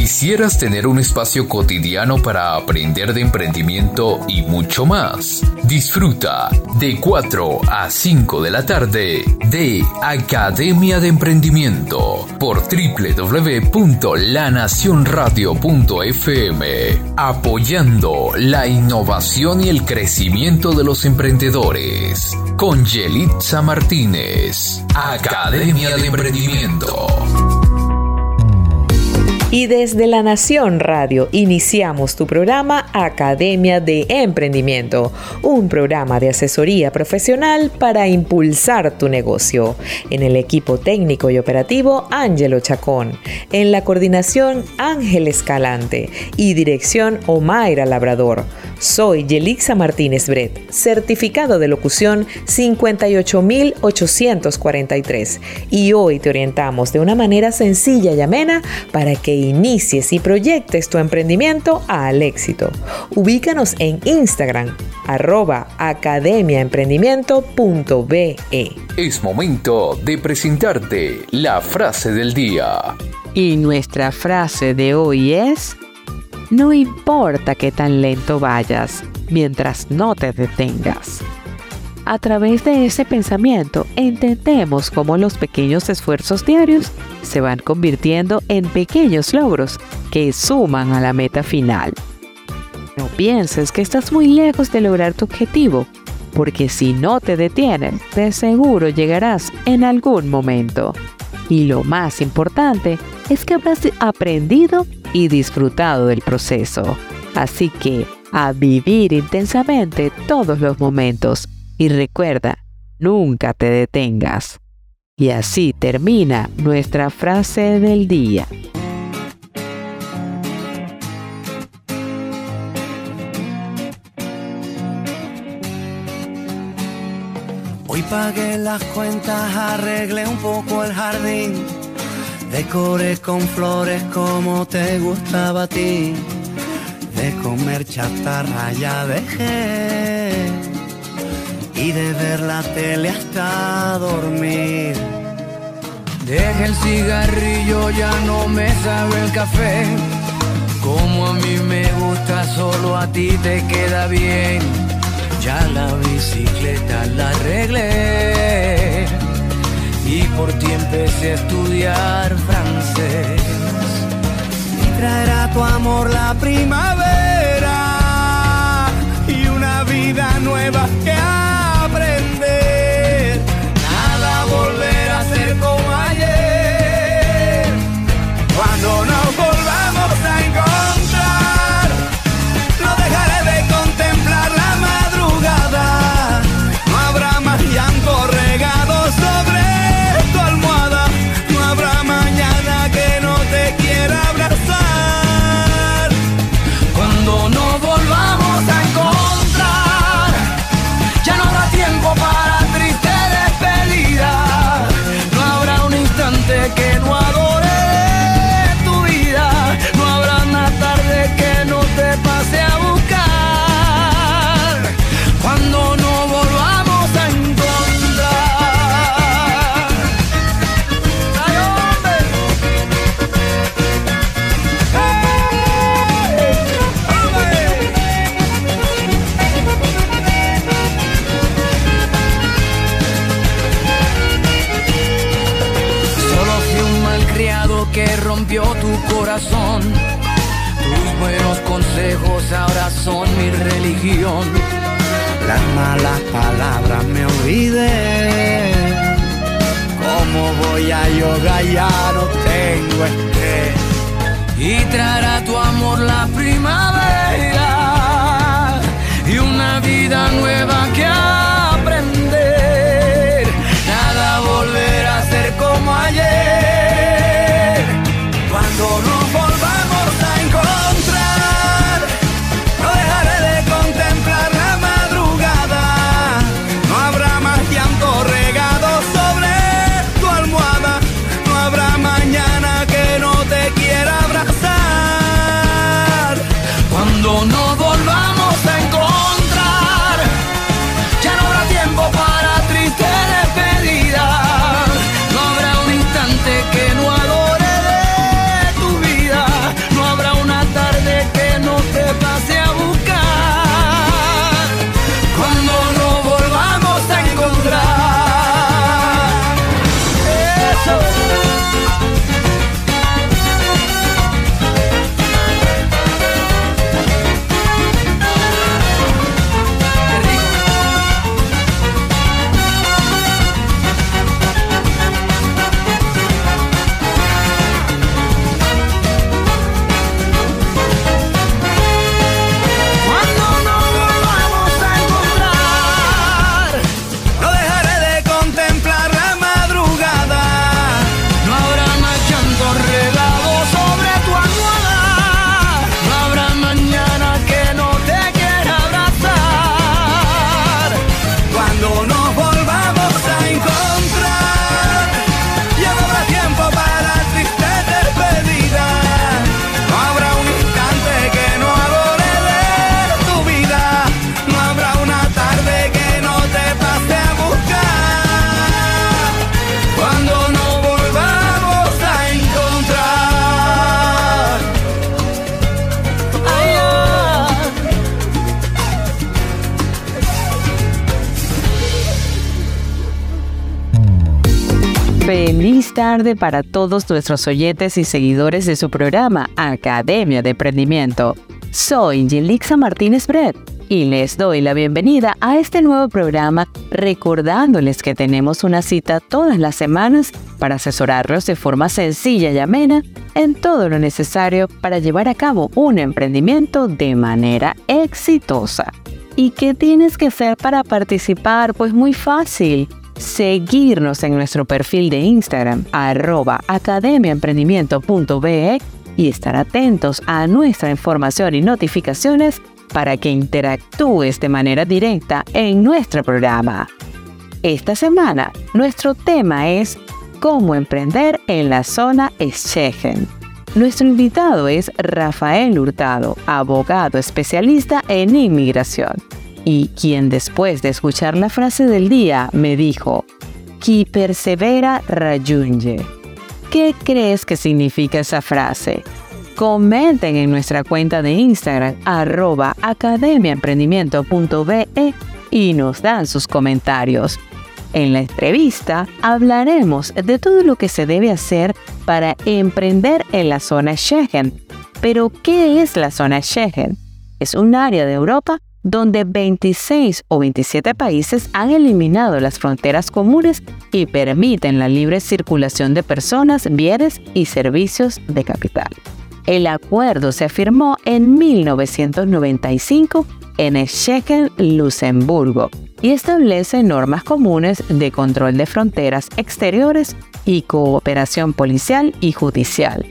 ¿Quisieras tener un espacio cotidiano para aprender de emprendimiento y mucho más? Disfruta de 4 a 5 de la tarde de Academia de Emprendimiento por www.lanacionradio.fm, apoyando la innovación y el crecimiento de los emprendedores. Con Yelitza Martínez, Academia de Emprendimiento. Y desde La Nación Radio iniciamos tu programa Academia de Emprendimiento, un programa de asesoría profesional para impulsar tu negocio. En el equipo técnico y operativo Ángelo Chacón, en la coordinación Ángel Escalante y dirección Omaira Labrador. Soy Yelixa Martínez Bret, certificado de locución 58843 y hoy te orientamos de una manera sencilla y amena para que inicies y proyectes tu emprendimiento al éxito. Ubícanos en Instagram arroba academiaemprendimiento.be. Es momento de presentarte la frase del día. Y nuestra frase de hoy es no importa qué tan lento vayas, mientras no te detengas. A través de ese pensamiento entendemos cómo los pequeños esfuerzos diarios se van convirtiendo en pequeños logros que suman a la meta final. No pienses que estás muy lejos de lograr tu objetivo, porque si no te detienen, de seguro llegarás en algún momento. Y lo más importante es que habrás aprendido y disfrutado del proceso. Así que a vivir intensamente todos los momentos y recuerda, nunca te detengas. Y así termina nuestra frase del día. Hoy pagué las cuentas, arreglé un poco el jardín Decoré con flores como te gustaba a ti. De comer chatarra ya dejé. Y de ver la tele hasta dormir. Deje el cigarrillo, ya no me sabe el café. Como a mí me gusta, solo a ti te queda bien. Ya la bicicleta la arreglé y por ti empecé a estudiar francés. Y traerá tu amor la primavera y una vida nueva que aprender. Nada volver a ser como ayer. Cuando nos Ya no tengo estrés. Y traerá tu amor la primavera tarde para todos nuestros oyentes y seguidores de su programa Academia de Emprendimiento. Soy Yelixa Martínez Brett y les doy la bienvenida a este nuevo programa recordándoles que tenemos una cita todas las semanas para asesorarlos de forma sencilla y amena en todo lo necesario para llevar a cabo un emprendimiento de manera exitosa. ¿Y qué tienes que hacer para participar? Pues muy fácil seguirnos en nuestro perfil de Instagram, arroba academiaemprendimiento.be y estar atentos a nuestra información y notificaciones para que interactúes de manera directa en nuestro programa. Esta semana, nuestro tema es cómo emprender en la zona Schengen. Nuestro invitado es Rafael Hurtado, abogado especialista en inmigración y quien después de escuchar la frase del día me dijo, Qui persevera rayunye. ¿Qué crees que significa esa frase? Comenten en nuestra cuenta de Instagram arroba academiaemprendimiento.be y nos dan sus comentarios. En la entrevista hablaremos de todo lo que se debe hacer para emprender en la zona Schengen. Pero, ¿qué es la zona Schengen? Es un área de Europa donde 26 o 27 países han eliminado las fronteras comunes y permiten la libre circulación de personas, bienes y servicios de capital. El acuerdo se firmó en 1995 en Schengen, Luxemburgo, y establece normas comunes de control de fronteras exteriores y cooperación policial y judicial.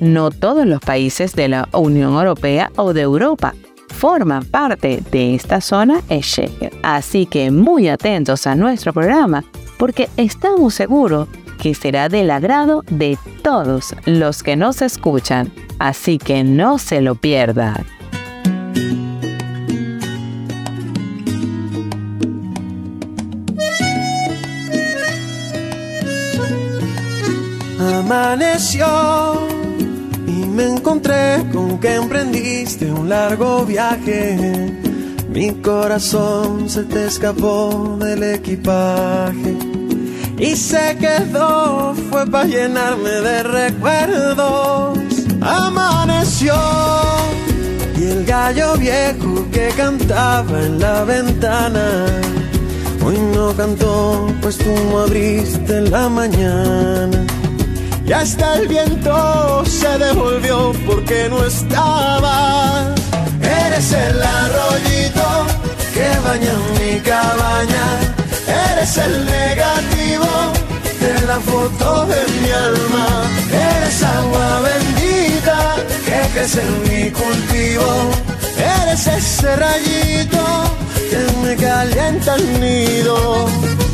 No todos los países de la Unión Europea o de Europa forman parte de esta zona Schengen. Así que muy atentos a nuestro programa porque estamos seguros que será del agrado de todos los que nos escuchan. Así que no se lo pierdan. Amaneció me encontré con que emprendiste un largo viaje. Mi corazón se te escapó del equipaje y se quedó, fue para llenarme de recuerdos. Amaneció y el gallo viejo que cantaba en la ventana. Hoy no cantó, pues tú no abriste la mañana y hasta el viento se devolvió porque no estaba. Eres el arroyito que baña mi cabaña, eres el negativo de la foto de mi alma, eres agua bendita que crece en mi cultivo, eres ese rayito que me calienta el nido.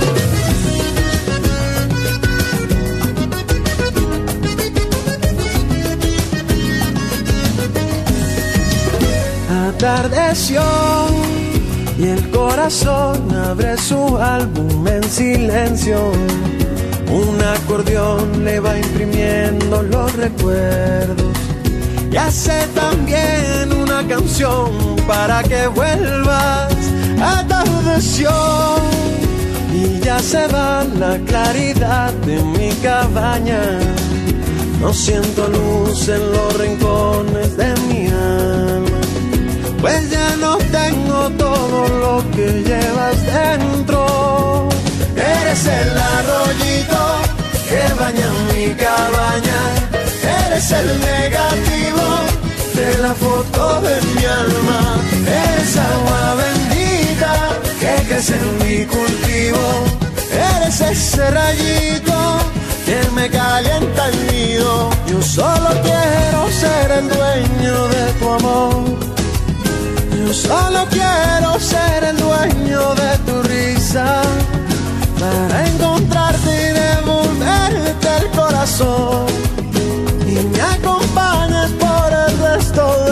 Atardeció y el corazón abre su álbum en silencio. Un acordeón le va imprimiendo los recuerdos y hace también una canción para que vuelvas. Atardeció y ya se va la claridad de mi cabaña. No siento luz en los rincones de mi alma pues ya no tengo todo lo que llevas dentro. Eres el arroyito que baña mi cabaña, eres el negativo de la foto de mi alma, eres agua bendita que crece en mi cultivo, eres ese rayito que me calienta el nido. Yo solo quiero ser el dueño de tu amor solo quiero ser el dueño de tu risa para encontrarte y devolverte el corazón. Y me acompañes por el resto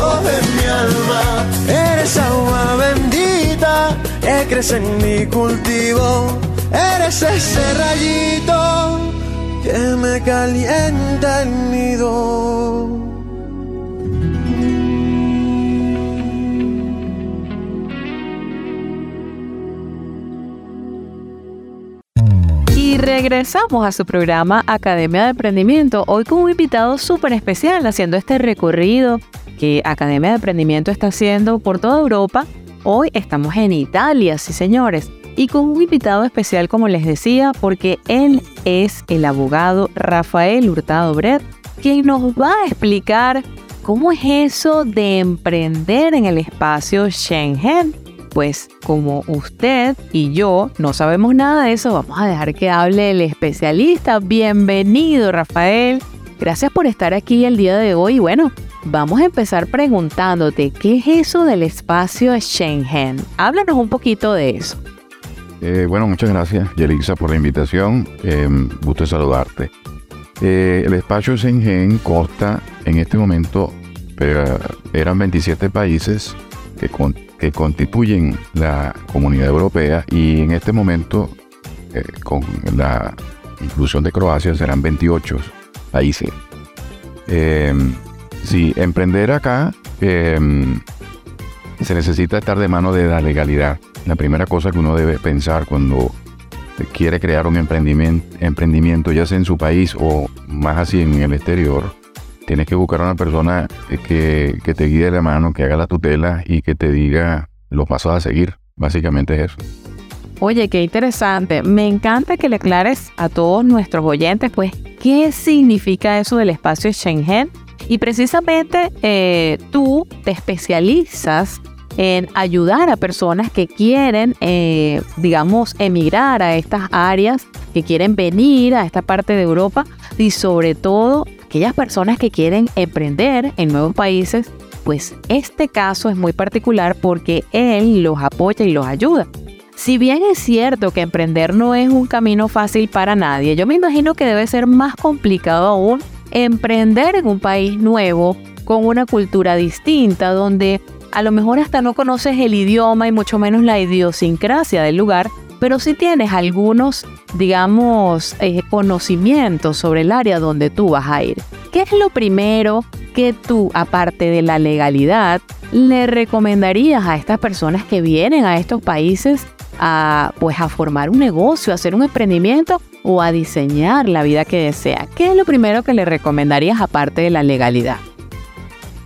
de mi alma. Eres agua bendita que crece en mi cultivo. Eres ese rayito que me calienta el nido. Y regresamos a su programa Academia de Emprendimiento, hoy con un invitado súper especial haciendo este recorrido que Academia de Emprendimiento está haciendo por toda Europa. Hoy estamos en Italia, sí señores, y con un invitado especial como les decía, porque él es el abogado Rafael Hurtado Bret, quien nos va a explicar cómo es eso de emprender en el espacio Schengen pues como usted y yo no sabemos nada de eso, vamos a dejar que hable el especialista. Bienvenido, Rafael. Gracias por estar aquí el día de hoy. Bueno, vamos a empezar preguntándote, ¿qué es eso del espacio Schengen? Háblanos un poquito de eso. Eh, bueno, muchas gracias, Yelisa, por la invitación. Eh, gusto saludarte. Eh, el espacio Schengen consta en este momento, eran 27 países que, con, que constituyen la comunidad europea y en este momento eh, con la inclusión de Croacia serán 28 países. Si emprender acá em, se necesita estar de mano de la legalidad. La primera cosa que uno debe pensar cuando quiere crear un emprendimiento, emprendimiento ya sea en su país o más así en el exterior, tienes que buscar a una persona que, que te guíe la mano, que haga la tutela y que te diga los pasos a seguir. Básicamente es eso. Oye, qué interesante. Me encanta que le aclares a todos nuestros oyentes, pues, qué significa eso del espacio Schengen. Y precisamente eh, tú te especializas en ayudar a personas que quieren, eh, digamos, emigrar a estas áreas, que quieren venir a esta parte de Europa y sobre todo aquellas personas que quieren emprender en nuevos países, pues este caso es muy particular porque él los apoya y los ayuda. Si bien es cierto que emprender no es un camino fácil para nadie, yo me imagino que debe ser más complicado aún emprender en un país nuevo, con una cultura distinta, donde a lo mejor hasta no conoces el idioma y mucho menos la idiosincrasia del lugar, pero sí tienes algunos, digamos, eh, conocimientos sobre el área donde tú vas a ir. ¿Qué es lo primero que tú, aparte de la legalidad, le recomendarías a estas personas que vienen a estos países a, pues, a formar un negocio, a hacer un emprendimiento o a diseñar la vida que desea? ¿Qué es lo primero que le recomendarías aparte de la legalidad?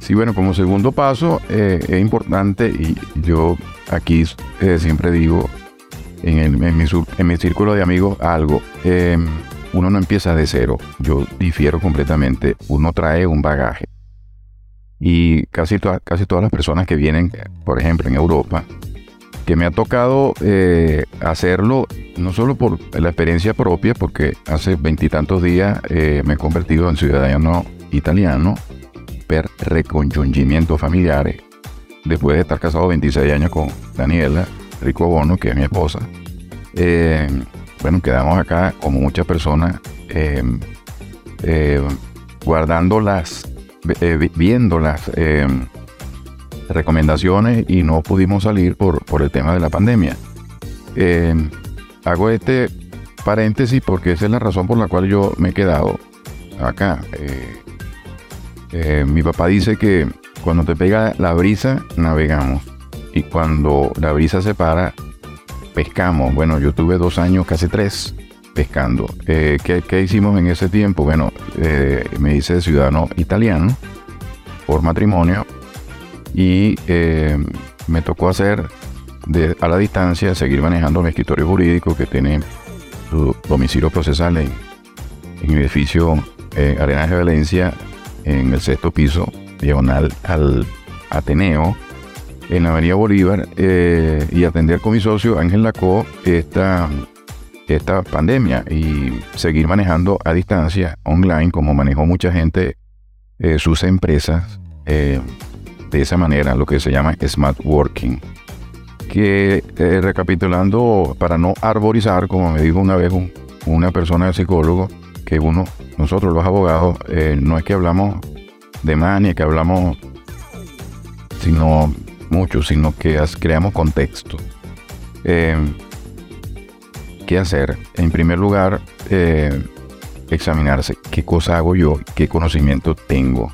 Sí, bueno, como segundo paso eh, es importante y yo aquí eh, siempre digo en, mi, círculo de amigos algo. Em, uno no empieza de cero. Yo difiero completamente. Uno trae un bagaje. Y casi, casi todas las personas que vienen, por ejemplo, en Europa, que me ha tocado eh, hacerlo no solo por la experiencia propia, porque hace veintitantos días eh, me he convertido en ciudadano italiano per reconjungimiento familiares, después de estar casado 26 años con Daniela, Rico Bono, que es mi esposa. Eh, bueno, quedamos acá como muchas personas eh, guardando las, viendo las recomendaciones y no pudimos salir por, por el tema de la pandemia. hago este paréntesis porque esa es la razón por la cual yo me he quedado acá. mi papá dice que cuando te pega la brisa, navegamos y cuando la brisa se para, pescamos. Bueno, yo tuve dos años, casi tres, pescando. Eh, ¿qué, hicimos en ese tiempo? Bueno, eh, me hice ciudadano italiano por matrimonio y eh, me tocó hacer de, a la distancia, seguir manejando mi escritorio jurídico que tiene su domicilio procesal en, en el edificio Arenas de Valencia, en el sexto piso, diagonal al Ateneo en la Avenida Bolívar eh, y atender con mi socio Ángel Lacó esta, esta pandemia y seguir manejando a distancia online como manejó mucha gente eh, sus empresas. De esa manera, lo que se llama smart working. Que eh, recapitulando, para no arborizar, como me dijo una vez una persona de psicólogo, que uno, nosotros los abogados, eh, no es que hablamos de más ni que hablamos, sino mucho, sino que creamos contexto. Eh, ¿Qué hacer? En primer lugar, examinarse qué cosa hago yo, qué conocimiento tengo.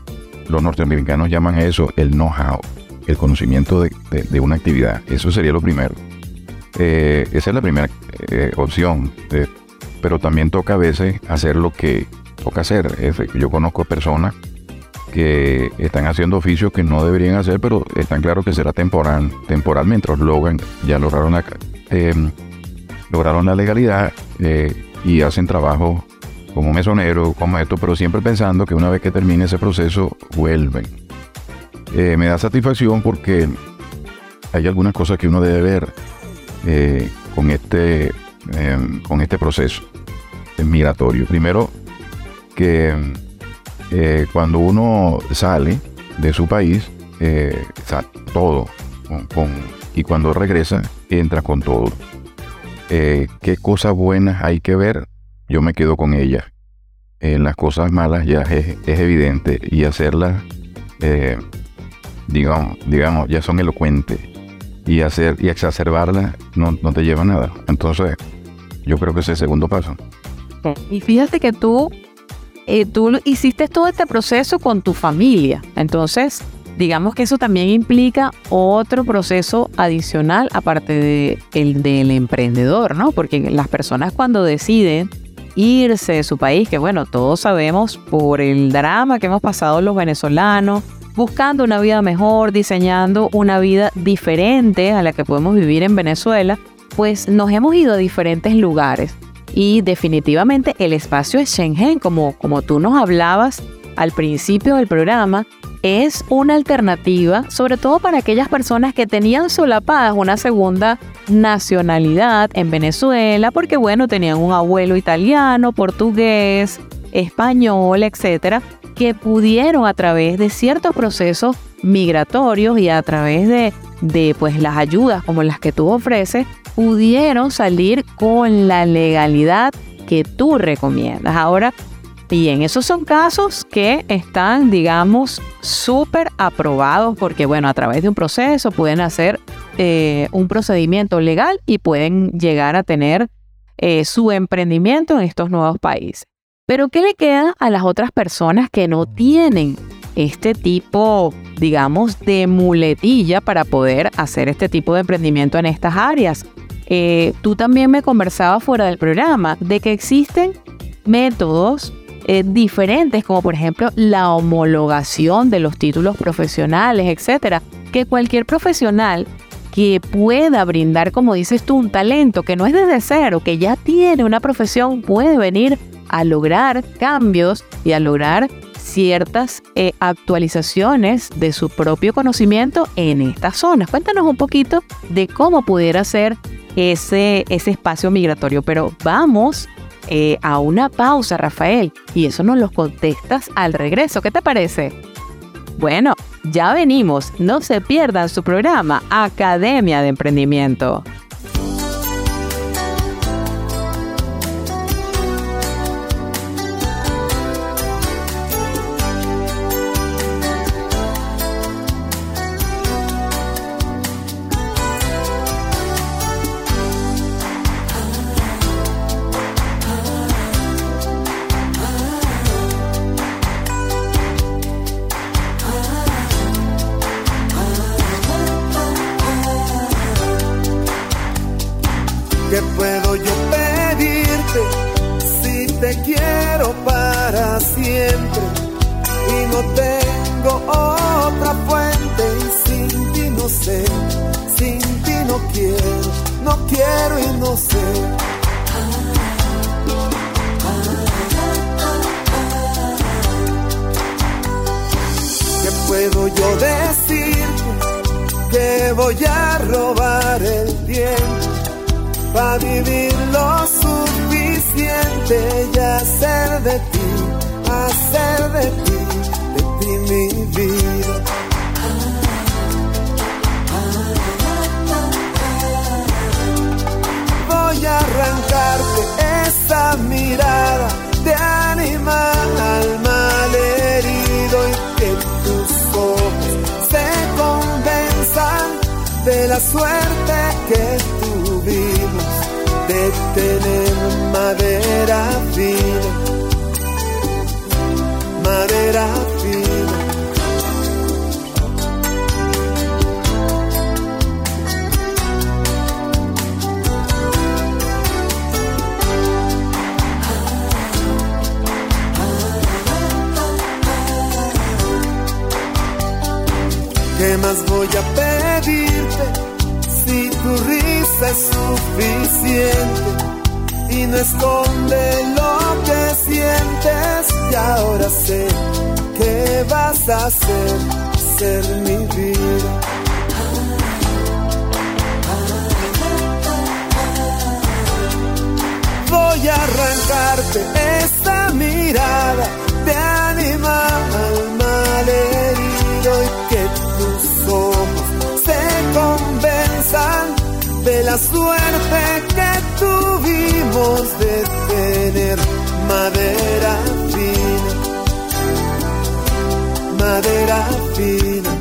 Los norteamericanos llaman eso el know-how, el conocimiento de, una actividad. Eso sería lo primero. Eh, esa es la primera eh, opción. pero también toca a veces hacer lo que toca hacer. Yo conozco personas que están haciendo oficios que no deberían hacer, pero están claros que será temporal, temporal mientras logran, ya lograron eh, lograron la legalidad y hacen trabajo como mesonero, como esto, pero siempre pensando que una vez que termine ese proceso, vuelven. Eh, me da satisfacción porque hay algunas cosas que uno debe ver eh, con, este, em, con este proceso migratorio. Primero, que eh, cuando uno sale de su país, todo, y cuando regresa, entra con todo. ¿Qué cosas buenas hay que ver? Yo me quedo con ella. Las cosas malas ya es, evidente y hacerlas, eh, digamos, digamos, ya son elocuentes y hacer y exacerbarlas no, te lleva a nada. Entonces, yo creo que ese es el segundo paso. Y fíjate que tú, eh, tú hiciste todo este proceso con tu familia. Entonces, digamos que eso también implica otro proceso adicional aparte de el del emprendedor, ¿no? Porque las personas cuando deciden irse de su país, que bueno, todos sabemos por el drama que hemos pasado los venezolanos, buscando una vida mejor, diseñando una vida diferente a la que podemos vivir en Venezuela, pues nos hemos ido a diferentes lugares. Y definitivamente el espacio de Schengen, como, como tú nos hablabas al principio del programa, es una alternativa, sobre todo para aquellas personas que tenían solapadas una segunda nacionalidad en Venezuela, porque bueno, tenían un abuelo italiano, portugués, español, etcétera, que pudieron a través de ciertos procesos migratorios y a través de, de pues las ayudas como las que tú ofreces, pudieron salir con la legalidad que tú recomiendas. Ahora, Bien, esos son casos que están, digamos, súper aprobados porque, bueno, a través de un proceso pueden hacer eh, un procedimiento legal y pueden llegar a tener eh, su emprendimiento en estos nuevos países. Pero, ¿qué le queda a las otras personas que no tienen este tipo, digamos, de muletilla para poder hacer este tipo de emprendimiento en estas áreas? Eh, tú también me conversabas fuera del programa de que existen métodos eh, diferentes, como por ejemplo la homologación de los títulos profesionales, etcétera, que cualquier profesional que pueda brindar, como dices tú, un talento que no es desde cero, que ya tiene una profesión, puede venir a lograr cambios y a lograr ciertas eh, actualizaciones de su propio conocimiento en estas zonas. Cuéntanos un poquito de cómo pudiera ser ese, ese espacio migratorio, pero vamos eh, a una pausa, Rafael, y eso nos lo contestas al regreso. ¿Qué te parece? Bueno, ya venimos. No se pierdan su programa Academia de Emprendimiento. Tu risa es suficiente y no esconde lo que sientes? Y ahora sé que vas a hacer ser mi vida. Voy a arrancarte esta mirada de animal malherido y que tus ojos se convenzan de la suerte que tuvimos de tener madera fina, madera fina.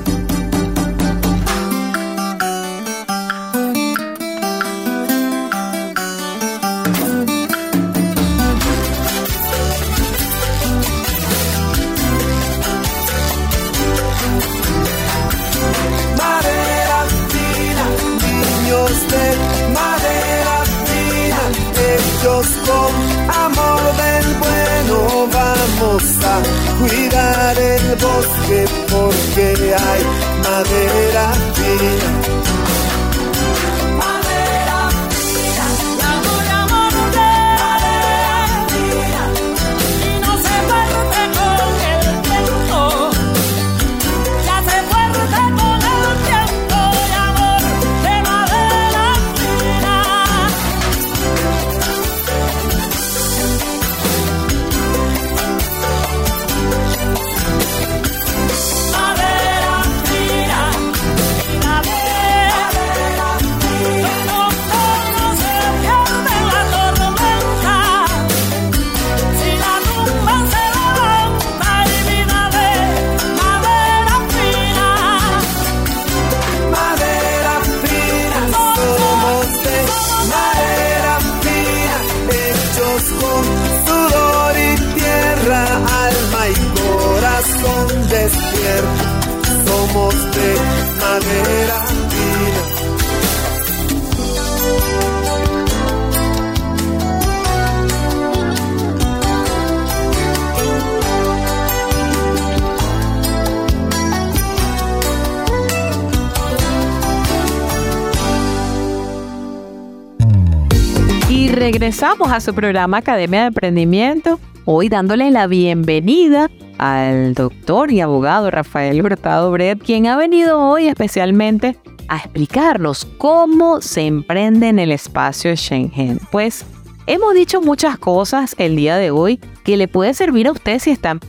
Amor del bueno, vamos a cuidar el bosque porque hay madera fina. Regresamos a su programa Academia de Emprendimiento, hoy dándole la bienvenida al doctor y abogado Rafael Hurtado Bret, quien ha venido hoy especialmente a explicarnos cómo se emprende en el espacio Schengen. Pues hemos dicho muchas cosas el día de hoy que le puede servir a usted si está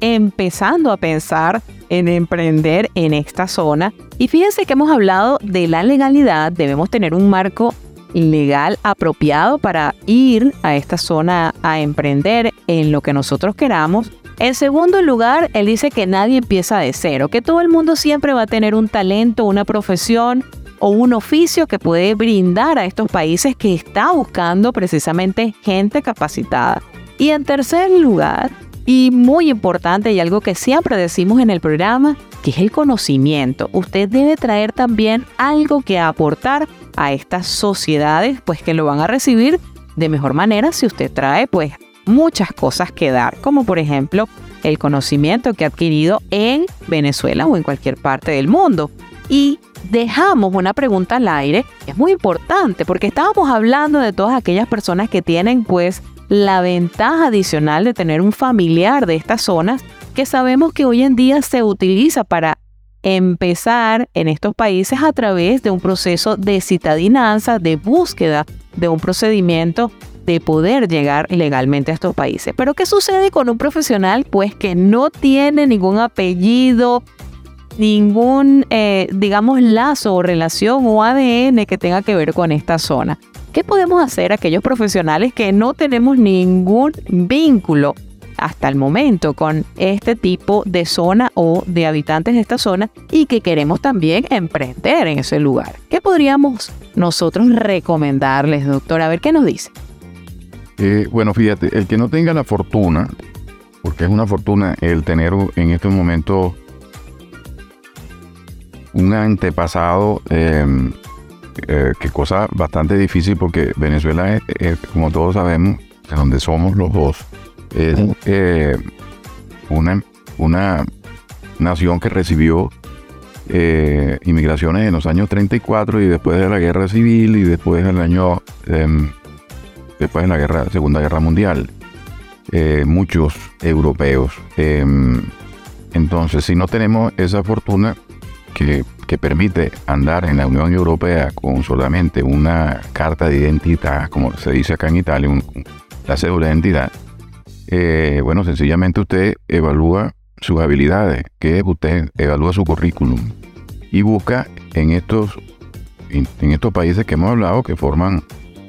empezando a pensar en emprender en esta zona. Y fíjense que hemos hablado de la legalidad, debemos tener un marco legal apropiado para ir a esta zona a emprender en lo que nosotros queramos. En segundo lugar, él dice que nadie empieza de cero, que todo el mundo siempre va a tener un talento, una profesión o un oficio que puede brindar a estos países que está buscando precisamente gente capacitada. Y en tercer lugar, y muy importante y algo que siempre decimos en el programa, que es el conocimiento. Usted debe traer también algo que aportar a estas sociedades, pues que lo van a recibir de mejor manera si usted trae pues muchas cosas que dar, como por ejemplo el conocimiento que ha adquirido en Venezuela o en cualquier parte del mundo. Y dejamos una pregunta al aire, es muy importante porque estábamos hablando de todas aquellas personas que tienen pues la ventaja adicional de tener un familiar de estas zonas que sabemos que hoy en día se utiliza para empezar en estos países a través de un proceso de citadinanza, de búsqueda de un procedimiento de poder llegar legalmente a estos países. Pero ¿qué sucede con un profesional? Pues que no tiene ningún apellido, ningún, eh, digamos, lazo o relación o ADN que tenga que ver con esta zona. ¿Qué podemos hacer aquellos profesionales que no tenemos ningún vínculo hasta el momento con este tipo de zona o de habitantes de esta zona y que queremos también emprender en ese lugar. ¿Qué podríamos nosotros recomendarles, doctor? A ver qué nos dice. Eh, bueno, fíjate, el que no tenga la fortuna, porque es una fortuna el tener en estos momentos un antepasado, eh, eh, que cosa bastante difícil porque Venezuela, es, es, como todos sabemos, de donde somos los dos, es eh, una, una nación que recibió eh, inmigraciones en los años 34 y después de la guerra civil y después del año em, después de la guerra, Segunda Guerra Mundial. Eh, muchos europeos. Em, entonces, si no tenemos esa fortuna que, que, permite andar en la Unión Europea con solamente una carta de identidad, como se dice acá en Italia, un, la cédula de identidad, eh, bueno, sencillamente usted evalúa sus habilidades, que usted evalúa su currículum y busca en estos, en estos países que hemos hablado, que forman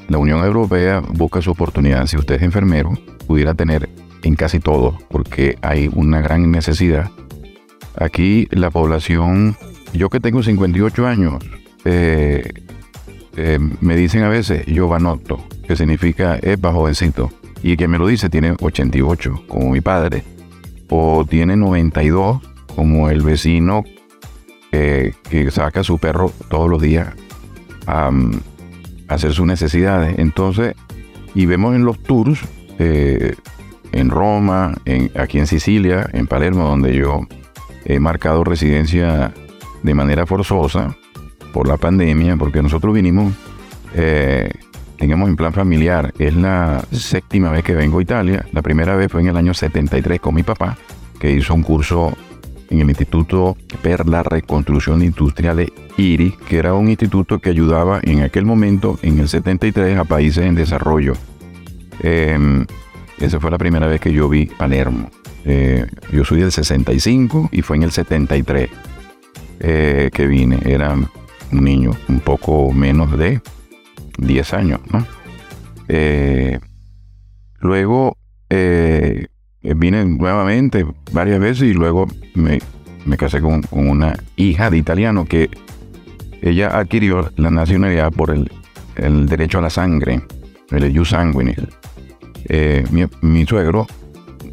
la Unión Europea, busca su oportunidad. Si usted es enfermero, pudiera tener en casi todo, porque hay una gran necesidad. Aquí la población, yo que tengo 58 años, eh, eh, me dicen a veces giovanotto, que significa es jovencito, y el que me lo dice tiene 88, como mi padre, o tiene 92, como el vecino eh, que saca a su perro todos los días a hacer sus necesidades. Entonces, y vemos en los tours, eh, en Roma, en, aquí en Sicilia, en Palermo, donde yo he marcado residencia de manera forzosa por la pandemia, porque nosotros vinimos, eh, teníamos en plan familiar, es la séptima vez que vengo a Italia, la primera vez fue en el año 73 con mi papá, que hizo un curso en el Instituto per la Reconstrucción Industrial IRI, que era un instituto que ayudaba en aquel momento, en el 73, a países en desarrollo. Eh, esa fue la primera vez que yo vi Palermo. Eh, yo soy del 65 y fue en el 73 eh, que vine. Era un niño un poco menos de 10 años, ¿no? Eh, luego eh, vine nuevamente varias veces y luego me, me casé con, con, una hija de italiano que ella adquirió la nacionalidad por el, el derecho a la sangre, el jus sanguinis. Eh, mi, mi, suegro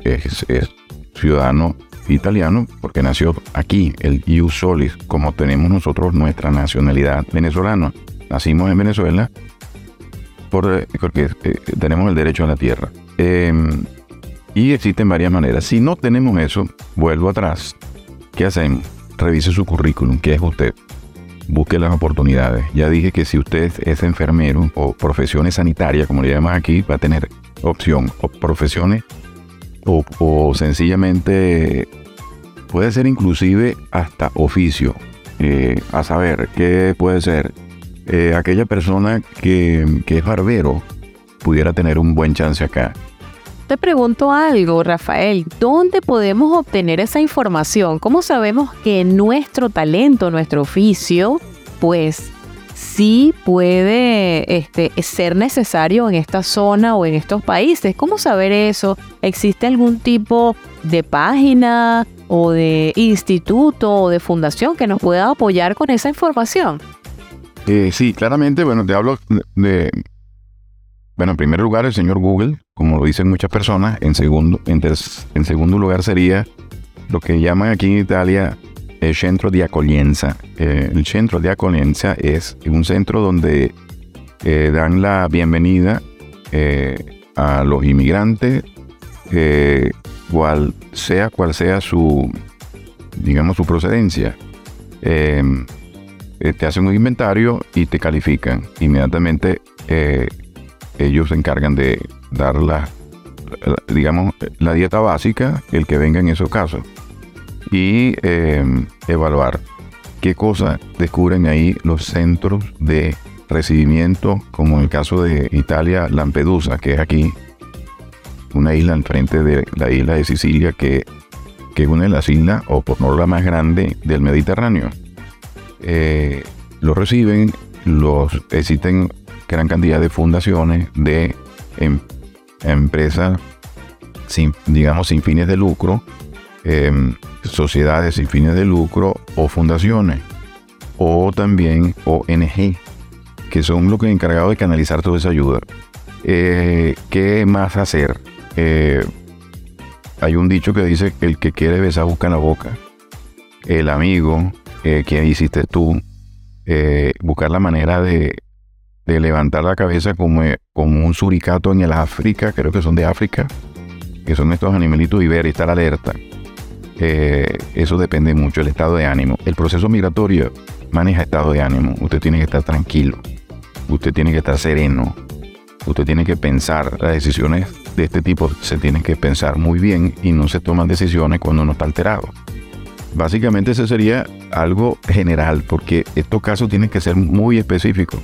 es, es, ciudadano italiano porque nació aquí, el ius solis, como tenemos nosotros nuestra nacionalidad venezolana. Nacimos en Venezuela por, porque eh, tenemos el derecho a la tierra. Eh, y existen varias maneras. Si no tenemos eso, vuelvo atrás. ¿Qué hacemos? Revise su currículum. ¿Qué es usted? Busque las oportunidades. Ya dije que si usted es enfermero o profesiones sanitarias, como le llaman aquí, va a tener opción o profesiones o, o sencillamente puede ser inclusive hasta oficio. Eh, a saber, ¿qué puede ser? Eh, aquella persona que, que es barbero pudiera tener un buen chance acá. Te pregunto algo, Rafael, ¿dónde podemos obtener esa información? ¿Cómo sabemos que nuestro talento, nuestro oficio, pues sí puede este, ser necesario en esta zona o en estos países? ¿Cómo saber eso? ¿Existe algún tipo de página o de instituto o de fundación que nos pueda apoyar con esa información? Eh, sí, claramente, bueno, te hablo de, bueno, en primer lugar, el señor Google, como lo dicen muchas personas. En segundo, en, ter- en segundo lugar sería lo que llaman aquí en Italia el centro de acolienza. Eh, el centro de acolienza es un centro donde eh, dan la bienvenida eh, a los inmigrantes, cual sea cual sea su, digamos, su procedencia. Eh, te hacen un inventario y te califican. Inmediatamente eh, ellos se encargan de dar la, digamos, la dieta básica, el que venga en esos casos, y eh, evaluar qué cosas descubren ahí los centros de recibimiento, como en el caso de Italia, Lampedusa, que es aquí una isla al frente de la isla de Sicilia, que, que es una de las islas, o por no la más grande, del Mediterráneo. Eh, lo reciben, los existen gran cantidad de fundaciones, de em, empresas sin, digamos, sin fines de lucro, em, sociedades sin fines de lucro o fundaciones, o también ONG, que son los que encargados de canalizar toda esa ayuda. Eh, ¿Qué más hacer? Eh, hay un dicho que dice el que quiere besar busca la boca. El amigo, que hiciste tú, eh, buscar la manera de, levantar la cabeza como, eh, como un suricato en el África, creo que son de África, que son estos animalitos y ver y estar alerta. Eh, eso depende mucho del estado de ánimo. El proceso migratorio maneja estado de ánimo. Usted tiene que estar tranquilo. Usted tiene que estar sereno. Usted tiene que pensar. Las decisiones de este tipo se tienen que pensar muy bien y no se toman decisiones cuando uno está alterado. Básicamente ese sería algo general, porque estos casos tienen que ser muy específicos.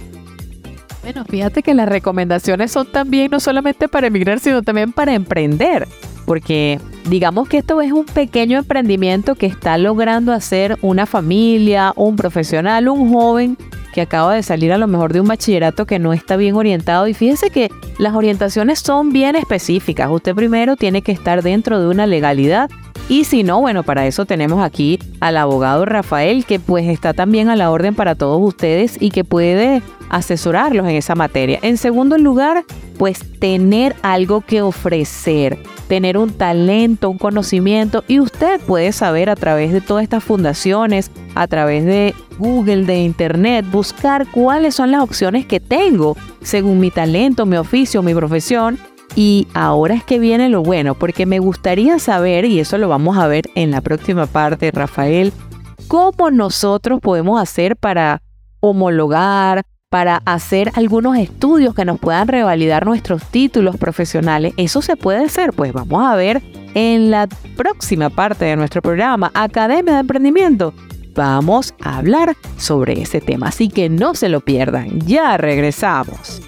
Bueno, fíjate que las recomendaciones son también no solamente para emigrar, sino también para emprender. Porque digamos que esto es un pequeño emprendimiento que está logrando hacer una familia, un profesional, un joven que acaba de salir a lo mejor de un bachillerato que no está bien orientado. Y fíjese que las orientaciones son bien específicas. Usted primero tiene que estar dentro de una legalidad. Y si no, bueno, para eso tenemos aquí al abogado Rafael, que pues está también a la orden para todos ustedes y que puede asesorarlos en esa materia. En segundo lugar, pues tener algo que ofrecer, tener un talento, un conocimiento y usted puede saber a través de todas estas fundaciones, a través de Google, de Internet, buscar cuáles son las opciones que tengo según mi talento, mi oficio, mi profesión. Y ahora es que viene lo bueno, porque me gustaría saber, y eso lo vamos a ver en la próxima parte, Rafael, cómo nosotros podemos hacer para homologar, para hacer algunos estudios que nos puedan revalidar nuestros títulos profesionales. ¿Eso se puede hacer? Pues vamos a ver en la próxima parte de nuestro programa, Academia de Emprendimiento. Vamos a hablar sobre ese tema, así que no se lo pierdan. Ya regresamos.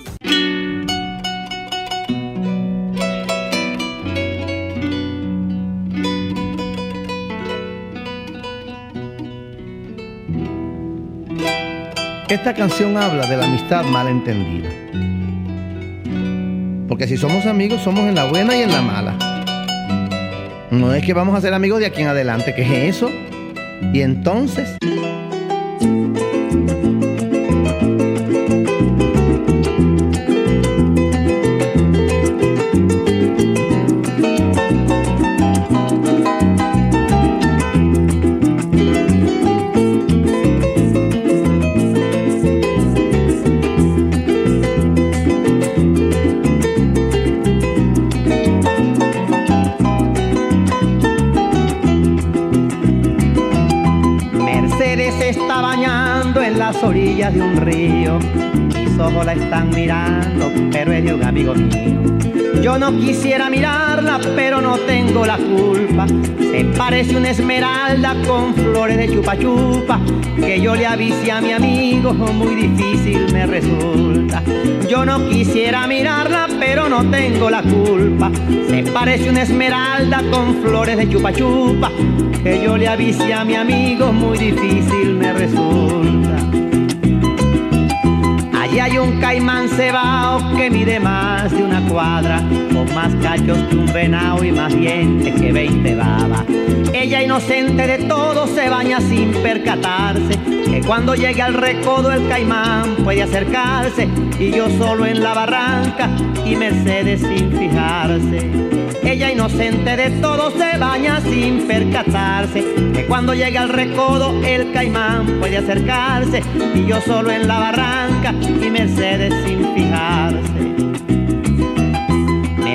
Esta canción habla de la amistad mal entendida. Porque si somos amigos, somos en la buena y en la mala. No es que vamos a ser amigos de aquí en adelante, ¿qué es eso? Y entonces... están mirando, pero es de un amigo mío. Yo no quisiera mirarla, pero no tengo la culpa. Se parece una esmeralda con flores de chupa chupa. Que yo le avise a mi amigo, muy difícil me resulta. Yo no quisiera mirarla, pero no tengo la culpa. Se parece una esmeralda con flores de chupa chupa. Que yo le avise a mi amigo, muy difícil me resulta. Allí hay un caimán cebao que mide más de una cuadra, con más cachos que un venado y más dientes que veinte babas. Ella inocente de todo se baña sin percatarse, que cuando llegue al recodo el caimán puede acercarse, y yo solo en la barranca y Mercedes sin fijarse. Ella inocente de todo se baña sin percatarse Que cuando llega al recodo el caimán puede acercarse Y yo solo en la barranca y Mercedes sin fijarse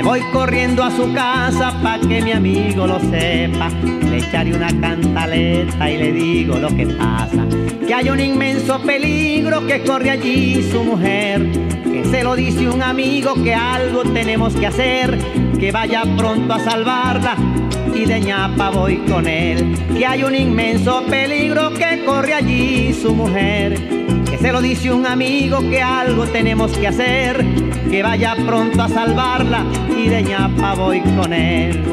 voy corriendo a su casa pa' que mi amigo lo sepa. Le echaré una cantaleta y le digo lo que pasa. Que hay un inmenso peligro que corre allí su mujer. Que se lo dice un amigo que algo tenemos que hacer. Que vaya pronto a salvarla y de ñapa voy con él. Que hay un inmenso peligro que corre allí su mujer. Se lo dice un amigo que algo tenemos que hacer. Que vaya pronto a salvarla y de ñapa voy con él.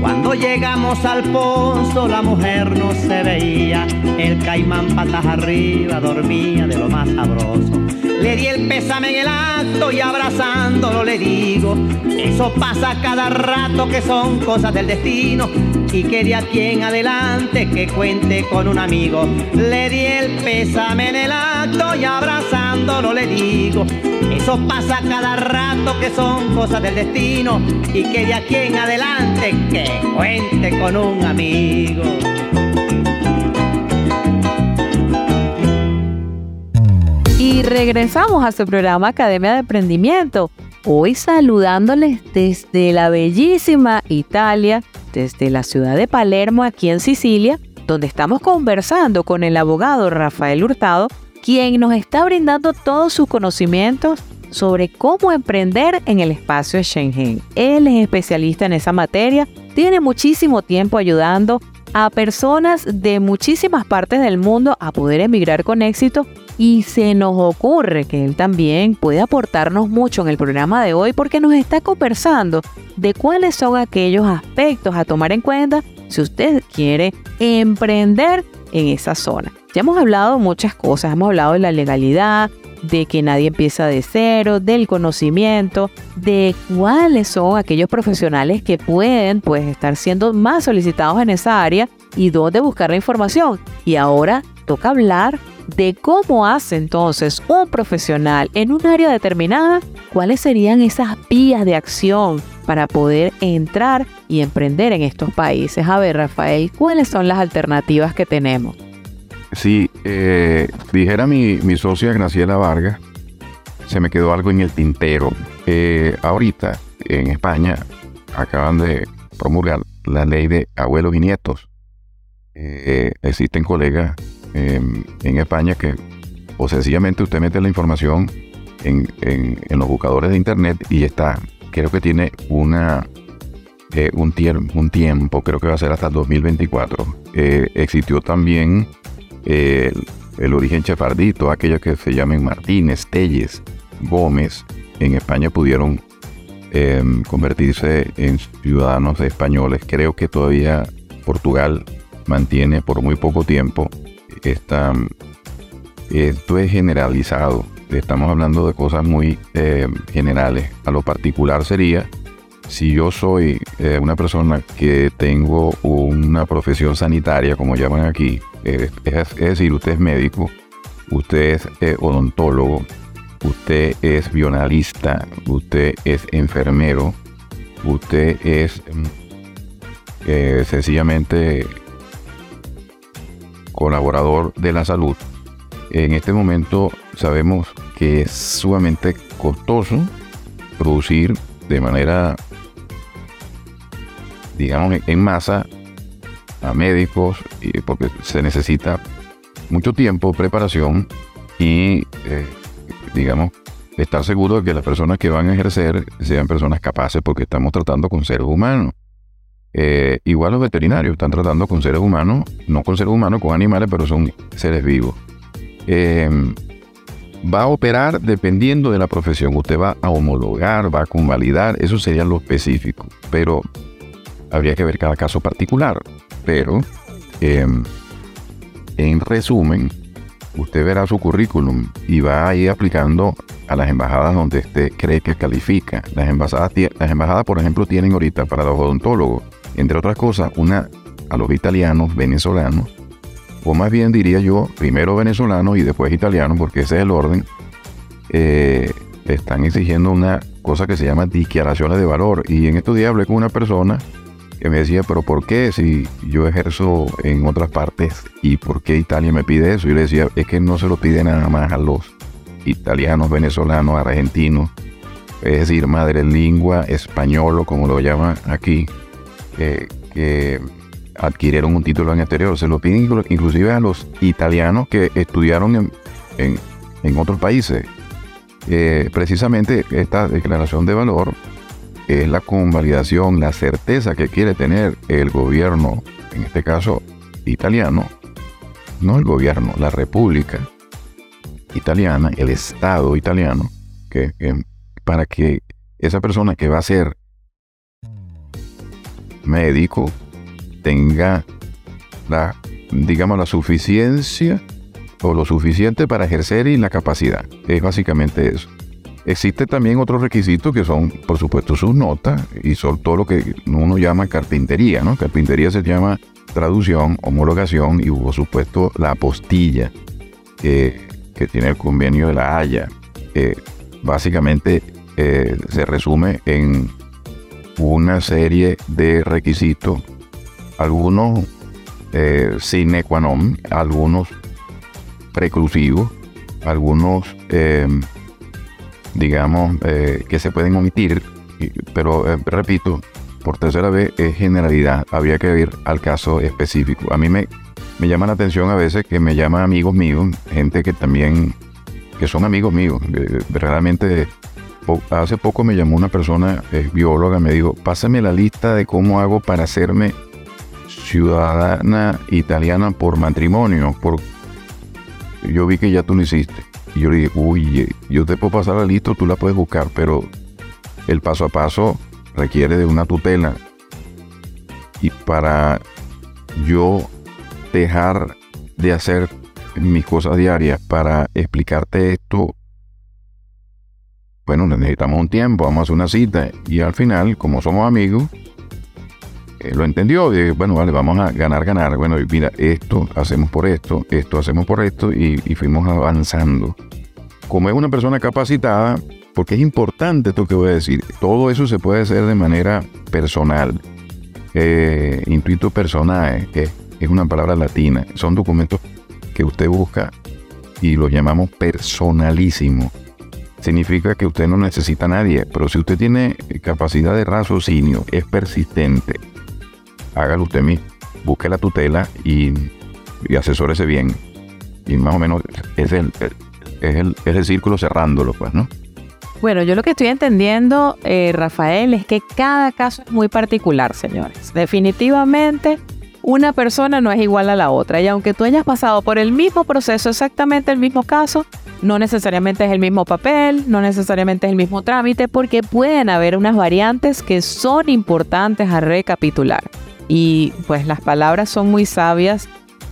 Cuando llegamos al pozo la mujer no se veía, el caimán patas arriba dormía de lo más sabroso. Le di el pésame en el acto y abrazándolo le digo, eso pasa cada rato que son cosas del destino y que de aquí adelante que cuente con un amigo. Le di el pésame en el acto y abrazándolo le digo, eso pasa cada rato que son cosas del destino y que de aquí en adelante que cuente con un amigo. Y regresamos a su programa Academia de Emprendimiento. Hoy saludándoles desde la bellísima Italia, desde la ciudad de Palermo, aquí en Sicilia, donde estamos conversando con el abogado Rafael Hurtado, quien nos está brindando todos sus conocimientos sobre cómo emprender en el espacio Schengen. Él es especialista en esa materia, tiene muchísimo tiempo ayudando a personas de muchísimas partes del mundo a poder emigrar con éxito y se nos ocurre que él también puede aportarnos mucho en el programa de hoy porque nos está conversando de cuáles son aquellos aspectos a tomar en cuenta si usted quiere emprender en esa zona. Ya hemos hablado muchas cosas, hemos hablado de la legalidad, de que nadie empieza de cero, del conocimiento, de cuáles son aquellos profesionales que pueden pues estar siendo más solicitados en esa área y dónde buscar la información. Y ahora toca hablar de cómo hace entonces un profesional en un área determinada, cuáles serían esas vías de acción para poder entrar y emprender en estos países. A ver, Rafael, ¿cuáles son las alternativas que tenemos? Sí, eh, dijera mi, mi socia Graciela Vargas, se me quedó algo en el tintero. Eh, ahorita en España acaban de promulgar la ley de abuelos y nietos. Eh, existen colegas eh, en España que o sencillamente usted mete la información en, en- los buscadores de internet y está. Creo que tiene una un, un tiempo, creo que va a ser hasta el 2024. Eh, existió también eh, el, origen chefardito, aquellos que se llamen Martínez, Telles, Gómez, en España pudieron eh, convertirse en ciudadanos españoles. Creo que todavía Portugal mantiene por muy poco tiempo esta... Esto es generalizado. Estamos hablando de cosas muy eh, generales. A lo particular sería si yo soy eh, una persona que tengo una profesión sanitaria, como llaman aquí, es, decir, usted es médico, usted es eh, odontólogo, usted es bionalista, usted es enfermero, usted es mm, eh, sencillamente colaborador de la salud. En este momento sabemos que es sumamente costoso producir de manera digamos, en masa a médicos, porque se necesita mucho tiempo, preparación y, eh, digamos, estar seguro de que las personas que van a ejercer sean personas capaces porque estamos tratando con seres humanos. Eh, igual los veterinarios están tratando con seres humanos, no con seres humanos, con animales, pero son seres vivos. Eh, va a operar dependiendo de la profesión. Usted va a homologar, va a convalidar, eso sería lo específico. Pero habría que ver cada caso particular. Pero, eh, en resumen, usted verá su currículum y va a ir aplicando a las embajadas donde usted cree que califica. Las embajadas, las embajadas, por ejemplo, tienen ahorita para los odontólogos, entre otras cosas, una a los italianos, venezolanos, o más bien diría yo, primero venezolanos y después italianos, porque ese es el orden. eh, están exigiendo una cosa que se llama declaraciones de valor. Y en estos días hablé con una persona que me decía, pero ¿por qué si yo ejerzo en otras partes y por qué Italia me pide eso? Yo le decía, es que no se lo pide nada más a los italianos, venezolanos, argentinos, es decir, madre lengua, español o como lo llaman aquí, que adquirieron un título en exterior. Se lo piden inclu- inclusive a los italianos que estudiaron en, en- en otros países. Eh, precisamente esta declaración de valor es la convalidación, la certeza que quiere tener el gobierno, en este caso italiano, no el gobierno, la república italiana, el Estado italiano, que, que para que esa persona que va a ser médico tenga la, digamos, la suficiencia o lo suficiente para ejercer y la capacidad. Es básicamente eso. Existe también otros requisitos que son, por supuesto, sus notas y son todo lo que uno llama carpintería, ¿no? Carpintería se llama traducción, homologación y, por supuesto, la apostilla que, que tiene el convenio de la Haya. básicamente eh, se resume en una serie de requisitos, algunos eh, sine qua non, algunos preclusivos, algunos, eh, digamos, eh, que se pueden omitir, pero eh, repito, por tercera vez es generalidad, habría que ir al caso específico. A mí me, me llama la atención a veces que me llaman amigos míos, gente que también, que son amigos míos, eh, po- hace poco me llamó una persona, bióloga, me dijo, pásame la lista de cómo hago para hacerme ciudadana italiana por matrimonio. Por... Yo vi que ya tú lo hiciste. Y yo le dije, uy, eh, yo te puedo pasar la lista, tú la puedes buscar, pero el paso a paso requiere de una tutela. Y para yo dejar de hacer mis cosas diarias para explicarte esto, bueno, necesitamos un tiempo, vamos a hacer una cita. Y al final, como somos amigos, eh, lo entendió. Bueno, vale, vamos a ganar, ganar. Bueno, mira, esto hacemos por esto, esto hacemos por esto, y, fuimos avanzando. Como es una persona capacitada, porque es importante esto que voy a decir, todo eso se puede hacer de manera personal. Eh, intuito personae, que es una palabra latina, son documentos que usted busca y los llamamos personalísimos significa que usted no necesita a nadie. Pero si usted tiene capacidad de raciocinio, es persistente, hágalo usted mismo. Busque la tutela y, y asesórese bien. Y más o menos es el, es el, es círculo cerrándolo, pues, ¿no? Bueno, yo lo que estoy entendiendo, eh, Rafael, es que cada caso es muy particular, señores. Definitivamente, una persona no es igual a la otra. Y aunque tú hayas pasado por el mismo proceso, exactamente el mismo caso, no necesariamente es el mismo papel, no necesariamente es el mismo trámite, porque pueden haber unas variantes que son importantes a recapitular. Y pues las palabras son muy sabias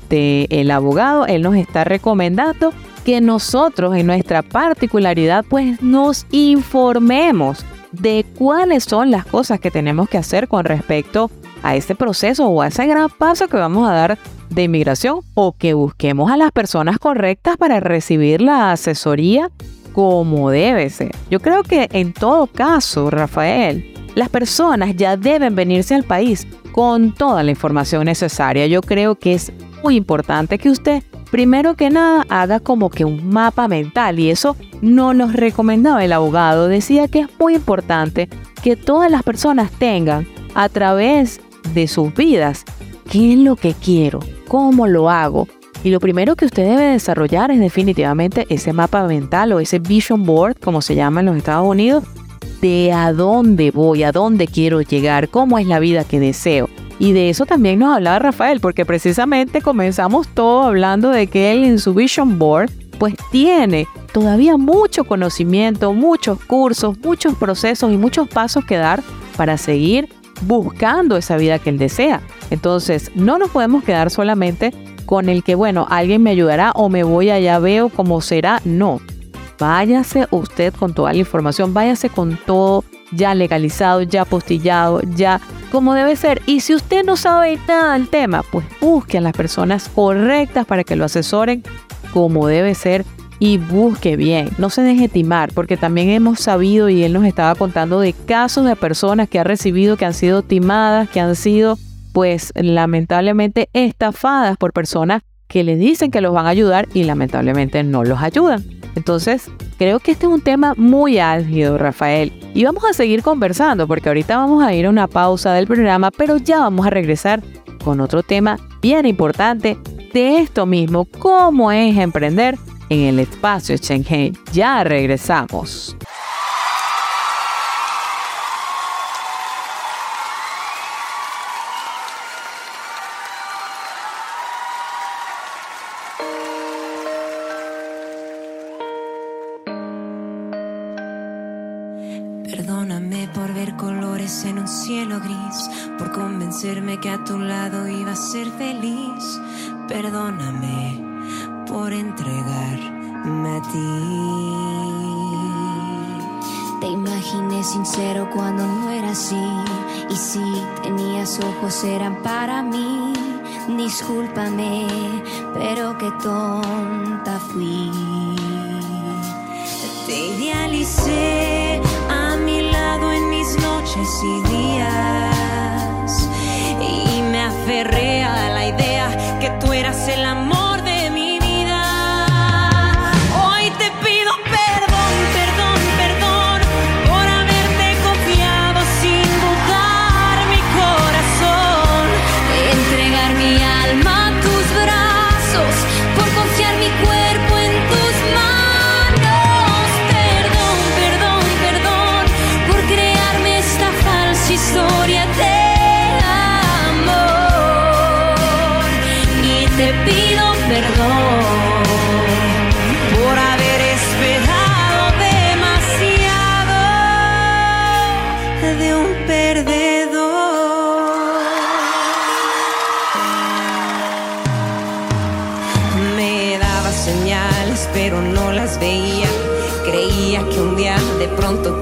del abogado. Él nos está recomendando que nosotros en nuestra particularidad pues nos informemos de cuáles son las cosas que tenemos que hacer con respecto a este proceso o a ese gran paso que vamos a dar de inmigración o que busquemos a las personas correctas para recibir la asesoría como debe ser. Yo creo que en todo caso, Rafael, las personas ya deben venirse al país con toda la información necesaria. Yo creo que es muy importante que usted, primero que nada, haga como que un mapa mental y eso no nos recomendaba el abogado. Decía que es muy importante que todas las personas tengan a través de sus vidas qué es lo que quiero, cómo lo hago. Y lo primero que usted debe desarrollar es definitivamente ese mapa mental o ese vision board, como se llama en los Estados Unidos, de a dónde voy, a dónde quiero llegar, cómo es la vida que deseo. Y de eso también nos hablaba Rafael, porque precisamente comenzamos todo hablando de que él en su Vision Board pues tiene todavía mucho conocimiento, muchos cursos, muchos procesos y muchos pasos que dar para seguir buscando esa vida que él desea. Entonces, no nos podemos quedar solamente con el que, bueno, alguien me ayudará o me voy allá, veo cómo será. No, váyase usted con toda la información, váyase con todo ya legalizado, ya postillado, ya como debe ser. Y si usted no sabe nada del tema, pues busque a las personas correctas para que lo asesoren como debe ser y busque bien. No se deje timar, porque también hemos sabido y él nos estaba contando de casos de personas que ha recibido, que han sido timadas, que han sido pues lamentablemente estafadas por personas que le dicen que los van a ayudar y lamentablemente no los ayudan. Entonces, creo que este es un tema muy álgido, Rafael. Y vamos a seguir conversando porque ahorita vamos a ir a una pausa del programa, pero ya vamos a regresar con otro tema bien importante de esto mismo, cómo es emprender en el espacio Shanghai. Ya regresamos. Que a tu lado iba a ser feliz. Perdóname por entregarme a ti. Te imaginé sincero cuando no era así. Y si tenías ojos eran para mí. Discúlpame, pero qué tonta me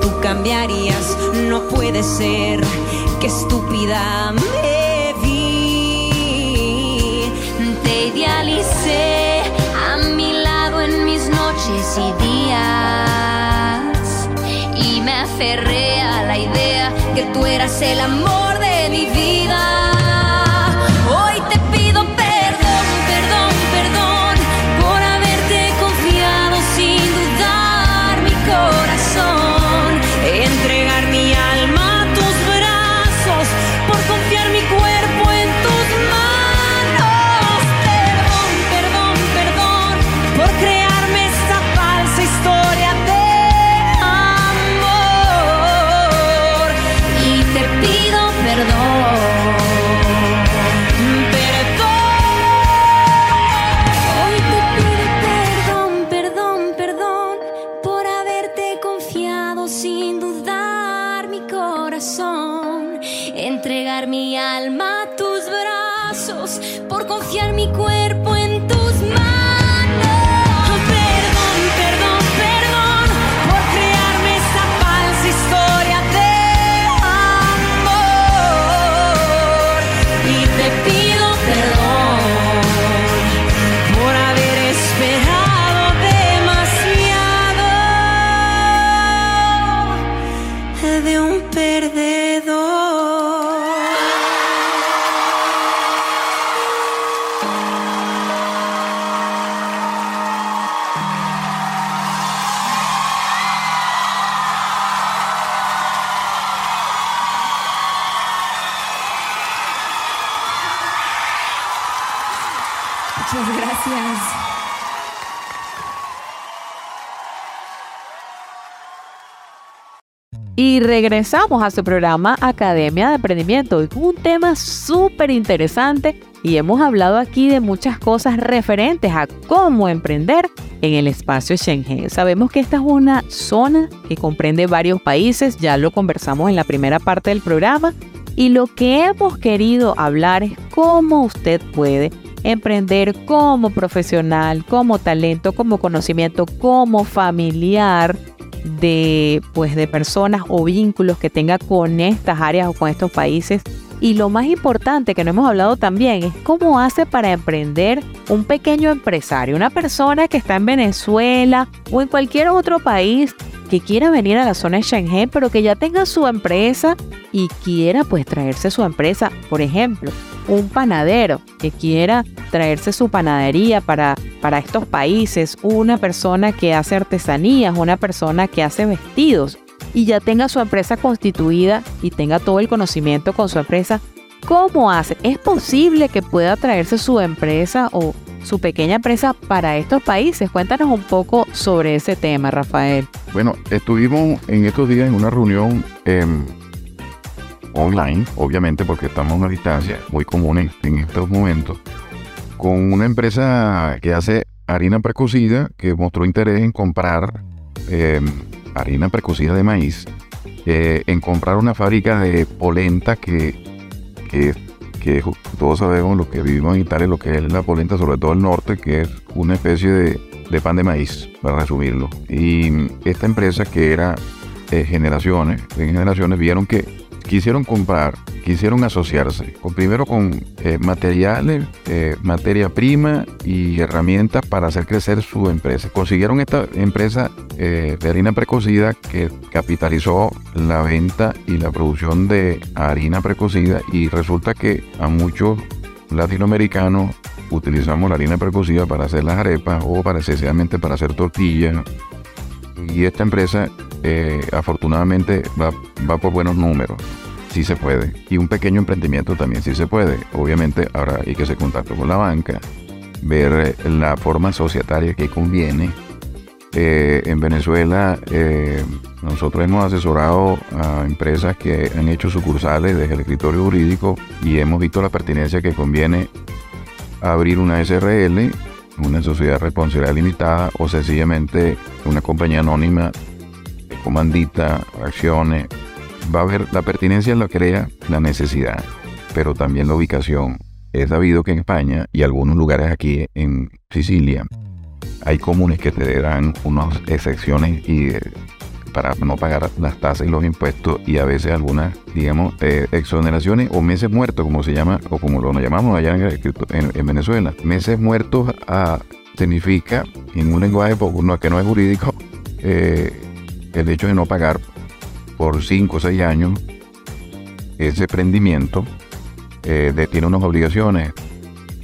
tú cambiarías. No puede ser que estúpida me vi. Te idealicé a mi lado en mis noches y días. Y me aferré a la idea que tú eras el amor regresamos a su programa Academia de Emprendimiento. Es un tema súper interesante y hemos hablado aquí de muchas cosas referentes a cómo emprender en el espacio Schengen. Sabemos que esta es una zona que comprende varios países, ya lo conversamos en la primera parte del programa y lo que hemos querido hablar es cómo usted puede emprender como profesional, como talento, como conocimiento, como familiar de pues de personas o vínculos que tenga con estas áreas o con estos países. Y lo más importante que no hemos hablado también es cómo hace para emprender un pequeño empresario, una persona que está en Venezuela o en cualquier otro país que quiera venir a la zona de Shanghai, pero que ya tenga su empresa y quiera pues traerse su empresa, por ejemplo, un panadero que quiera traerse su panadería para, para estos países, una persona que hace artesanías, una persona que hace vestidos y ya tenga su empresa constituida y tenga todo el conocimiento con su empresa, ¿cómo hace? ¿Es posible que pueda traerse su empresa o su pequeña empresa para estos países? Cuéntanos un poco sobre ese tema, Rafael. Bueno, estuvimos en estos días en una reunión em, online, obviamente, porque estamos a una distancia muy común en, en estos momentos, con una empresa que hace harina precocida que mostró interés en comprar em, harina precocida de maíz eh, en comprar una fábrica de polenta que, que, que todos sabemos lo que vivimos en Italia, lo que es la polenta, sobre todo el norte, que es una especie de, de pan de maíz, para resumirlo. Y esta empresa que era eh, generaciones, en generaciones vieron que quisieron comprar, quisieron asociarse, primero con eh, materiales, eh, materia prima y herramientas para hacer crecer su empresa. Consiguieron esta empresa eh, de harina precocida que capitalizó la venta y la producción de harina precocida y resulta que a muchos latinoamericanos utilizamos la harina precocida para hacer las arepas o para sencillamente para hacer tortillas y esta empresa eh, afortunadamente va, va por buenos números. Sí se puede. Y un pequeño emprendimiento también sí se puede. Obviamente ahora hay que hacer contacto con la banca, ver eh, la forma societaria que conviene. Eh, en Venezuela nosotros hemos asesorado a empresas que han hecho sucursales desde el escritorio jurídico y hemos visto la pertinencia que conviene abrir una SRL, una sociedad responsabilidad limitada o sencillamente una compañía anónima comandita acciones. Va a haber la pertinencia la crea la necesidad, pero también la ubicación. Es sabido que en España y algunos lugares aquí en Sicilia hay comunes que te dan unas excepciones y eh, para no pagar las tasas y los impuestos y a veces algunas, digamos, eh, exoneraciones o meses muertos, como se llama, o como lo llamamos allá en, en- en Venezuela. Meses muertos ah, significa, en un lenguaje que no es jurídico, eh, el hecho de no pagar por 5 o 6 años ese prendimiento eh, de- tiene unas obligaciones.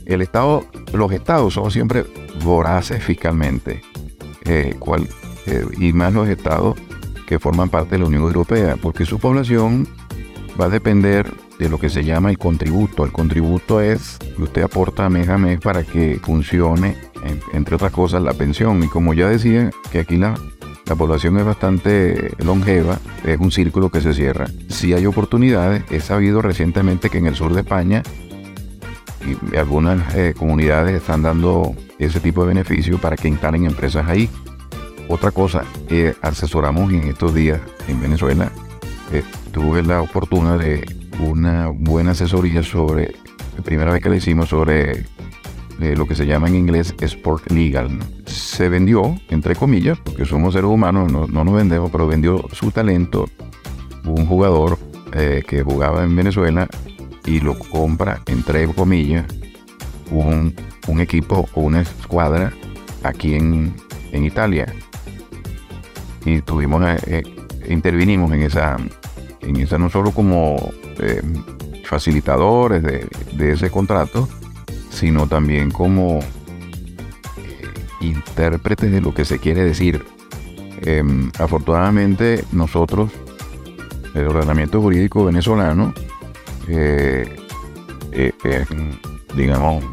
El Estado, los estados son siempre voraces fiscalmente, eh, y más los estados que forman parte de la Unión Europea, porque su población va a depender de lo que se llama el contributo. El contributo es que usted aporta mes a mes para que funcione, en- entre otras cosas, la pensión. Y como ya decía, que aquí la, la población es bastante longeva, es un círculo que se cierra. Si hay oportunidades, he sabido recientemente que en el sur de España y algunas eh, comunidades están dando ese tipo de beneficio para que instalen empresas ahí. Otra cosa, eh, asesoramos en estos días en Venezuela, eh, tuve la oportunidad de una buena asesoría sobre, la primera vez que le hicimos sobre eh, lo que se llama en inglés Sport Legal. Se vendió, entre comillas, porque somos seres humanos, no, no nos vendemos, pero vendió su talento un jugador eh, que jugaba en Venezuela y lo compra, entre comillas, un, un equipo o una escuadra aquí en, en Italia. Y tuvimos, eh, eh, intervinimos en esa, en esa no solo como facilitadores de, de ese contrato, sino también como eh, intérpretes de lo que se quiere decir. Em, afortunadamente nosotros, el ordenamiento jurídico venezolano, eh, eh, digamos,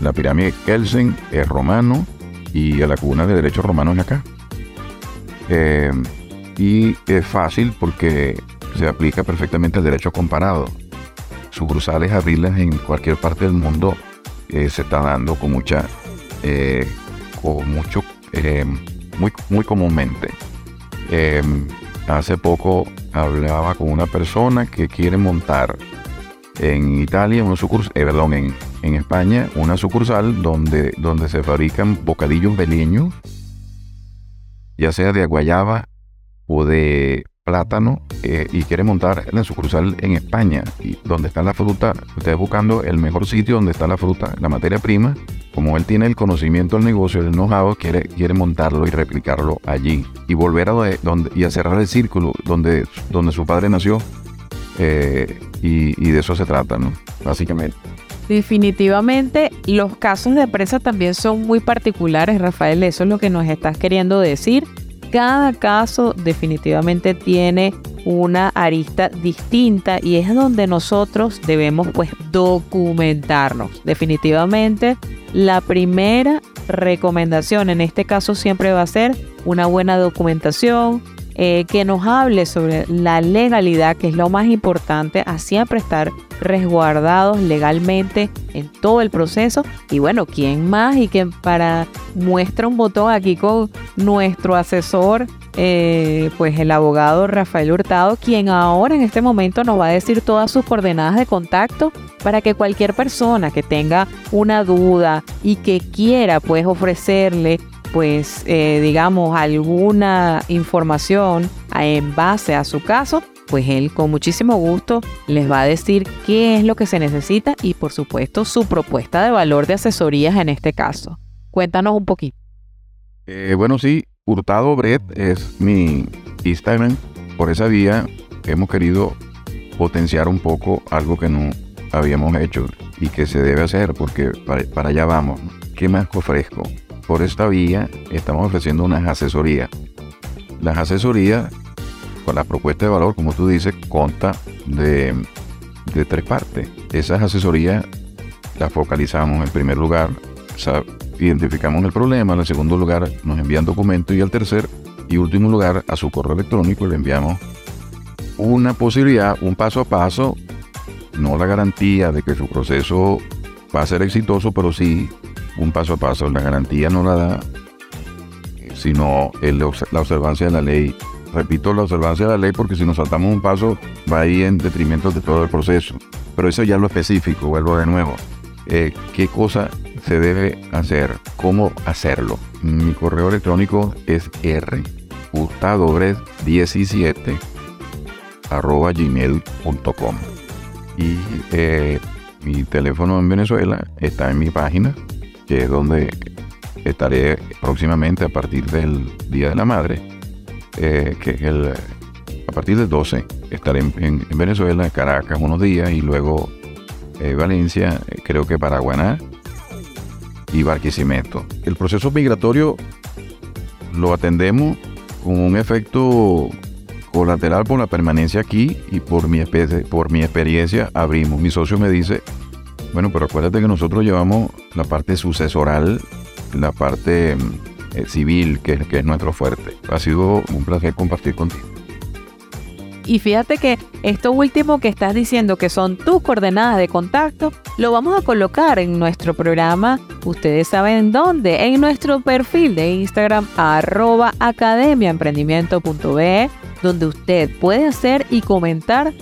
la pirámide de Kelsen es romano y a la cuna de derecho romano es acá. Eh, y es fácil porque se aplica perfectamente el derecho comparado. Sucursales abrirlas en cualquier parte del mundo eh, se está dando con mucha, eh, con mucho, eh, muy, muy comúnmente. Eh, hace poco hablaba con una persona que quiere montar en Italia una sucursal, perdón, en, en España una sucursal donde, donde se fabrican bocadillos beleños, ya sea de guayaba o de plátano, eh, y quiere montar la sucursal en España, y donde está la fruta, usted buscando el mejor sitio donde está la fruta, la materia prima, como él tiene el conocimiento del negocio, el know-how, quiere, quiere montarlo y replicarlo allí, y volver a donde, y a cerrar el círculo donde, donde su padre nació, eh, y, y de eso se trata, ¿no? Básicamente. Definitivamente los casos de presa también son muy particulares, Rafael, eso es lo que nos estás queriendo decir. Cada caso definitivamente tiene una arista distinta y es donde nosotros debemos pues documentarnos. Definitivamente la primera recomendación en este caso siempre va a ser una buena documentación, eh, que nos hable sobre la legalidad, que es lo más importante, a siempre estar resguardados legalmente en todo el proceso. Y bueno, ¿quién más? Y que para muestra un botón aquí con nuestro asesor eh, pues el abogado Rafael Hurtado, quien ahora en este momento nos va a decir todas sus coordenadas de contacto para que cualquier persona que tenga una duda y que quiera pues ofrecerle pues eh, digamos alguna información en base a su caso, pues él con muchísimo gusto les va a decir qué es lo que se necesita y por supuesto su propuesta de valor de asesorías en este caso. Cuéntanos un poquito. Eh, bueno, sí, Hurtado Bret es mi Instagram. Por esa vía hemos querido potenciar un poco algo que no habíamos hecho y que se debe hacer porque para, para allá vamos. ¿Qué más ofrezco? Por esta vía estamos ofreciendo unas asesorías. Las asesorías, con la propuesta de valor, como tú dices, consta de, de tres partes. Esas asesorías las focalizamos en primer lugar, identificamos el problema, en segundo lugar nos envían documentos y al tercer y último lugar a su correo electrónico le enviamos una posibilidad, un paso a paso, no la garantía de que su proceso va a ser exitoso, pero sí un paso a paso. La garantía no la da, sino la observancia de la ley. Repito, la observancia de la ley porque si nos saltamos un paso va a ir en detrimento de todo el proceso. Pero eso ya es lo específico, vuelvo de nuevo. Eh, ¿Qué cosa se debe hacer? ¿Cómo hacerlo? Mi correo electrónico es r 17 arroba gmail.com y eh, mi teléfono en Venezuela está en mi página que es donde estaré próximamente a partir del Día de la Madre eh, que es el a partir del 12 estaré en, en, en Venezuela, en Caracas unos días y luego eh, Valencia, eh, creo que Paraguaná y Barquisimeto. El proceso migratorio lo atendemos con un efecto colateral por la permanencia aquí y por mi, por mi experiencia abrimos. Mi socio me dice, bueno, pero acuérdate que nosotros llevamos la parte sucesoral, la parte eh, civil, que, que es nuestro fuerte. Ha sido un placer compartir contigo. Y fíjate que esto último que estás diciendo, que son tus coordenadas de contacto, lo vamos a colocar en nuestro programa. Ustedes saben dónde. En nuestro perfil de Instagram, arroba academiaemprendimiento.be, donde usted puede hacer y comentar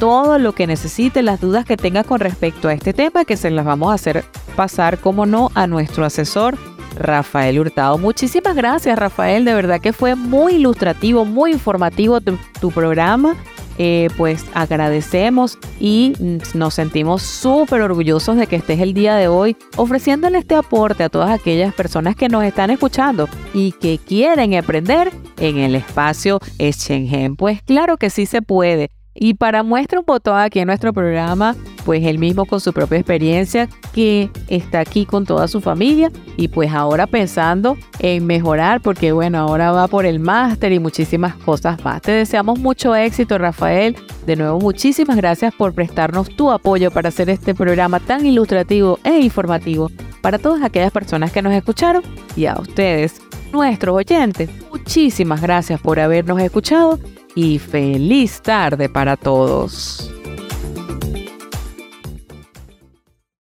todo lo que necesite, las dudas que tenga con respecto a este tema, que se las vamos a hacer pasar, como no, a nuestro asesor Rafael Hurtado. Muchísimas gracias, Rafael. De verdad que fue muy ilustrativo, muy informativo tu, programa. Eh, pues agradecemos y nos sentimos súper orgullosos de que estés el día de hoy ofreciéndole este aporte a todas aquellas personas que nos están escuchando y que quieren aprender en el espacio Schengen. Pues claro que sí se puede. Y para muestra un botón aquí en nuestro programa, pues él mismo con su propia experiencia que está aquí con toda su familia y pues ahora pensando en mejorar porque bueno, ahora va por el máster y muchísimas cosas más. Te deseamos mucho éxito Rafael. De nuevo, muchísimas gracias por prestarnos tu apoyo para hacer este programa tan ilustrativo e informativo para todas aquellas personas que nos escucharon y a ustedes, nuestros oyentes. Muchísimas gracias por habernos escuchado y feliz tarde para todos.